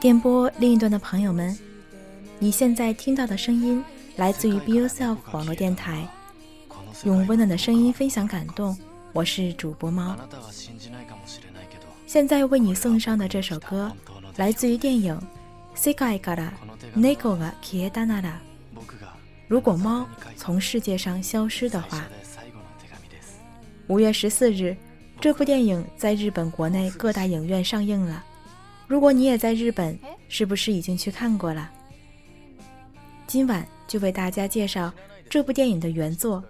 电波另一端的朋友们，你现在听到的声音来自于 Be Yourself 网络电台，用温暖的声音分享感动。我是主播猫。现在为你送上的这首歌，来自于电影《世界から猫が消えたなら》。 如果猫从世界上消失的话。五月十四日，这部电影在日本国内各大影院上映了。如果你也在日本，是不是已经去看过了？今晚就为大家介绍这部电影的原作，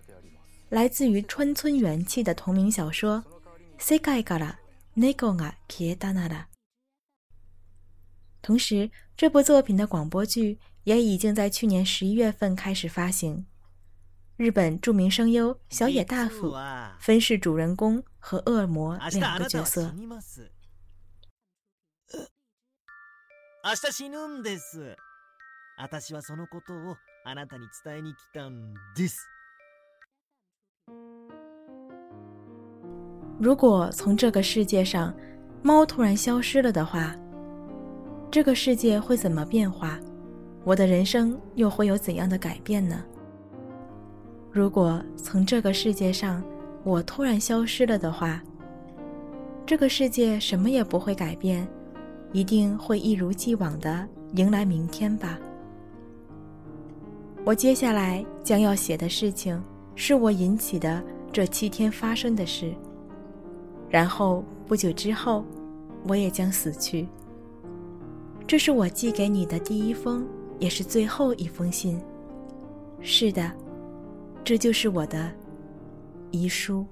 来自于川村元气的同名小说《世界から猫が消えたなら》。同时，这部作品的广播剧 也已经在去年十一月份开始发行。日本著名声优小野大辅分饰主人公和恶魔两个角色。明日死ぬんです。私はそのことをあなたに伝えに来たんです。如果从这个世界上，猫突然消失了的话，这个世界会怎么变化？ 我的人生又会有怎样的改变呢？如果从这个世界上，我突然消失了的话，这个世界什么也不会改变。一定会一如既往的迎来明天吧。我接下来将要写的事情，是我引起的这七天发生的事。然后不久之后，我也将死去。这是我寄给你的第一封，也是最后一封信。是的，这就是我的遗书。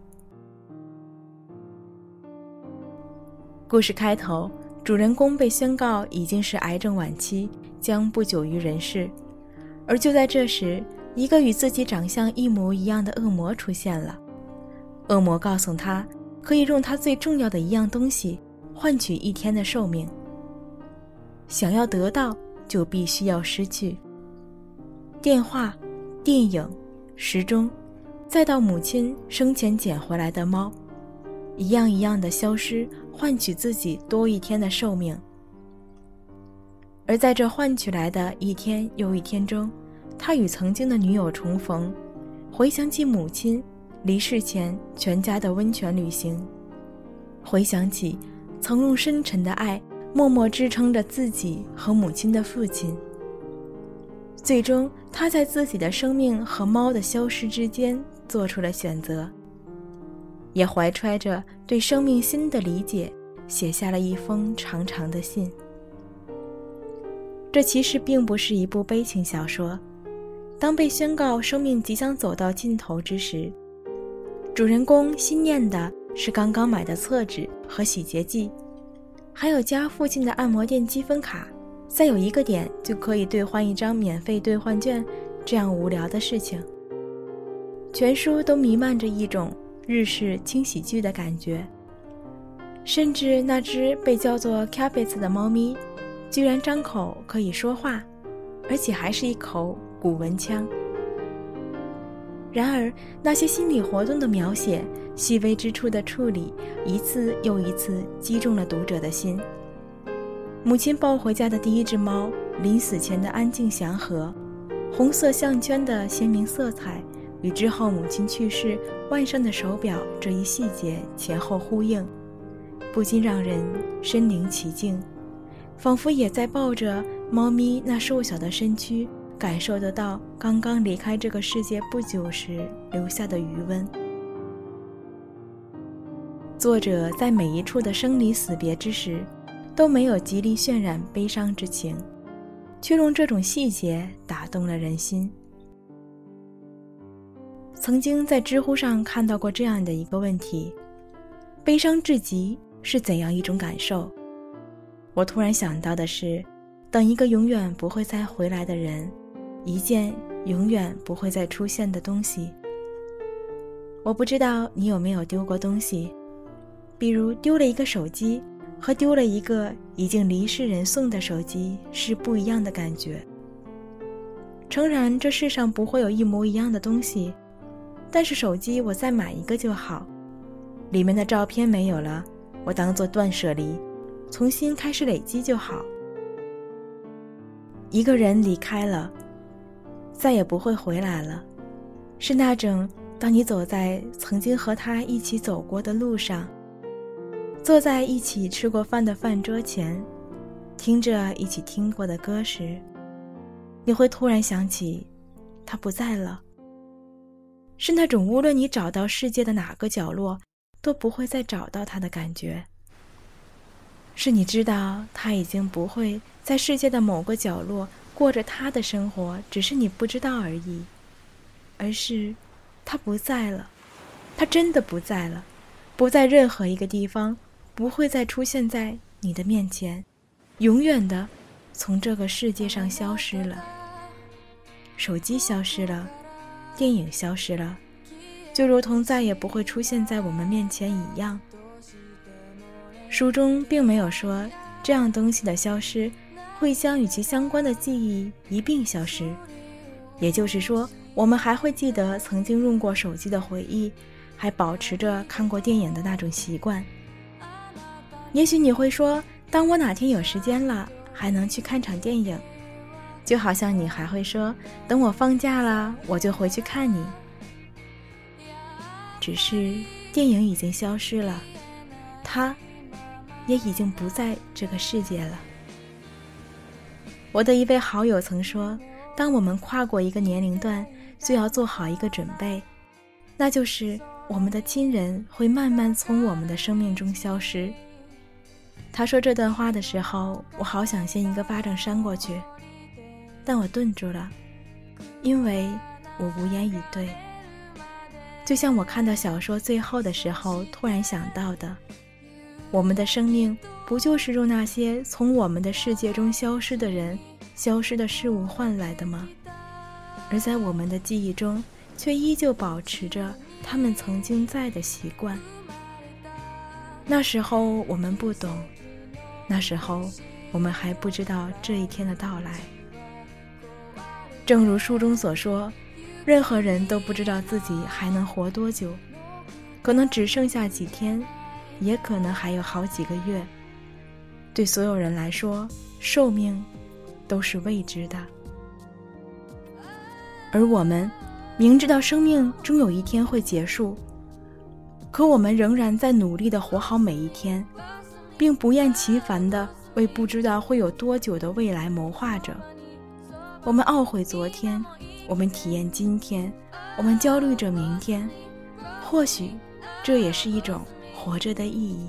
故事开头。主人公被宣告已经是癌症晚期，将不久于人世。而就在这时，一个与自己长相一模一样的恶魔出现了。恶魔告诉他，可以用他最重要的一样东西换取一天的寿命。想要得到，就必须要失去。电话、电影、时钟，再到母亲生前捡回来的猫，一样一样的消失。换取自己多一天的寿命，而在这换取来的一天又一天中，他与曾经的女友重逢，回想起母亲离世前全家的温泉旅行，回想起曾用深沉的爱默默支撑着自己和母亲的父亲。最终，他在自己的生命和猫的消失之间做出了选择。也怀揣着对生命新的理解，写下了一封长长的信。这其实并不是一部悲情小说。当被宣告生命即将走到尽头之时，主人公心念的是刚刚买的厕纸和洗洁剂，还有家附近的按摩店积分卡，再有一个点就可以兑换一张免费兑换券，这样无聊的事情。全书都弥漫着一种。日式轻喜剧的感觉，甚至那只被叫做 Capits 的猫咪，居然张口可以说话，而且还是一口古文腔。然而，那些心理活动的描写、细微之处的处理，一次又一次击中了读者的心。母亲抱回家的第一只猫，临死前的安静祥和，红色项圈的鲜明色彩。与之后母亲去世，腕上的手表这一细节前后呼应，不禁让人身临其境，仿佛也在抱着猫咪那瘦小的身躯，感受得到刚刚离开这个世界不久时留下的余温。作者在每一处的生离死别之时，都没有极力渲染悲伤之情，却用这种细节打动了人心。曾经在知乎上看到过这样的一个问题：悲伤至极是怎样一种感受？我突然想到的是，等一个永远不会再回来的人，一件永远不会再出现的东西。我不知道你有没有丢过东西，比如丢了一个手机，和丢了一个已经离世人送的手机是不一样的感觉。诚然，这世上不会有一模一样的东西。但是手机我再买一个就好，里面的照片没有了，我当做断舍离，重新开始累积就好。一个人离开了，再也不会回来了，是那种当你走在曾经和他一起走过的路上，坐在一起吃过饭的饭桌前，听着一起听过的歌时，你会突然想起，他不在了。是那种无论你找到世界的哪个角落，都不会再找到他的感觉。是你知道他已经不会在世界的某个角落过着他的生活，只是你不知道而已。而是，他不在了，他真的不在了，不在任何一个地方，不会再出现在你的面前，永远的从这个世界上消失了。手机消失了。电影消失了，就如同再也不会出现在我们面前一样。书中并没有说这样东西的消失会将与其相关的记忆一并消失，也就是说，我们还会记得曾经用过手机的回忆，还保持着看过电影的那种习惯。也许你会说，当我哪天有时间了，还能去看场电影。就好像你还会说，等我放假了，我就回去看你。只是电影已经消失了，他，也已经不在这个世界了。我的一位好友曾说，当我们跨过一个年龄段，就要做好一个准备，那就是我们的亲人会慢慢从我们的生命中消失。他说这段话的时候，我好想先一个巴掌扇过去。但我顿住了，因为我无言以对。就像我看到小说最后的时候，突然想到的：我们的生命不就是用那些从我们的世界中消失的人、消失的事物换来的吗？而在我们的记忆中，却依旧保持着他们曾经在的习惯。那时候我们不懂，那时候我们还不知道这一天的到来。正如书中所说，任何人都不知道自己还能活多久，可能只剩下几天，也可能还有好几个月。对所有人来说，寿命都是未知的。而我们明知道生命终有一天会结束，可我们仍然在努力的活好每一天，并不厌其烦的为不知道会有多久的未来谋划着。我们懊悔昨天，我们体验今天，我们焦虑着明天。或许，这也是一种活着的意义。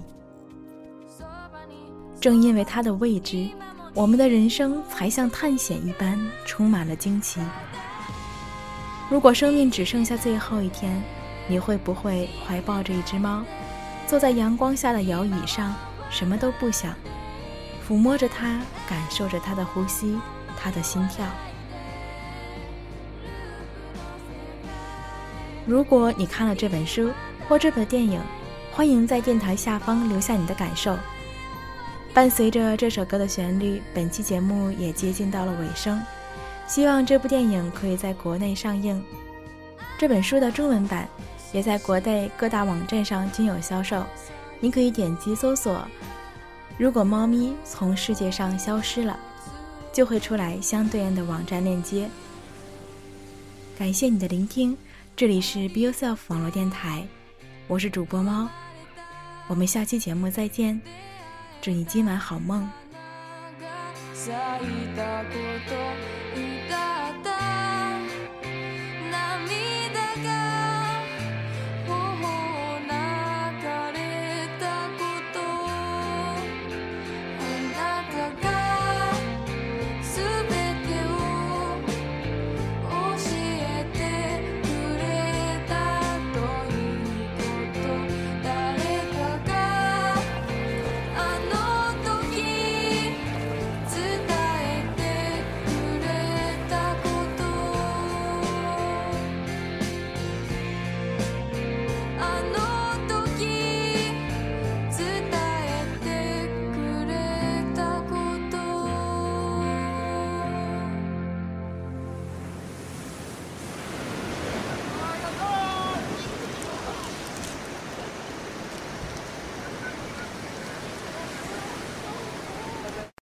正因为它的未知，我们的人生才像探险一般，充满了惊奇。如果生命只剩下最后一天，你会不会怀抱着一只猫，坐在阳光下的摇椅上，什么都不想，抚摸着它，感受着它的呼吸？他的心跳。如果你看了这本书或这部电影，欢迎在电台下方留下你的感受。伴随着这首歌的旋律，本期节目也接近到了尾声。希望这部电影可以在国内上映，这本书的中文版也在国内各大网站上均有销售。您可以点击搜索“如果猫咪从世界上消失了”。就会出来相对应的网站链接。感谢你的聆听，这里是 Be Yourself 网络电台，我是主播猫，我们下期节目再见，祝你今晚好梦。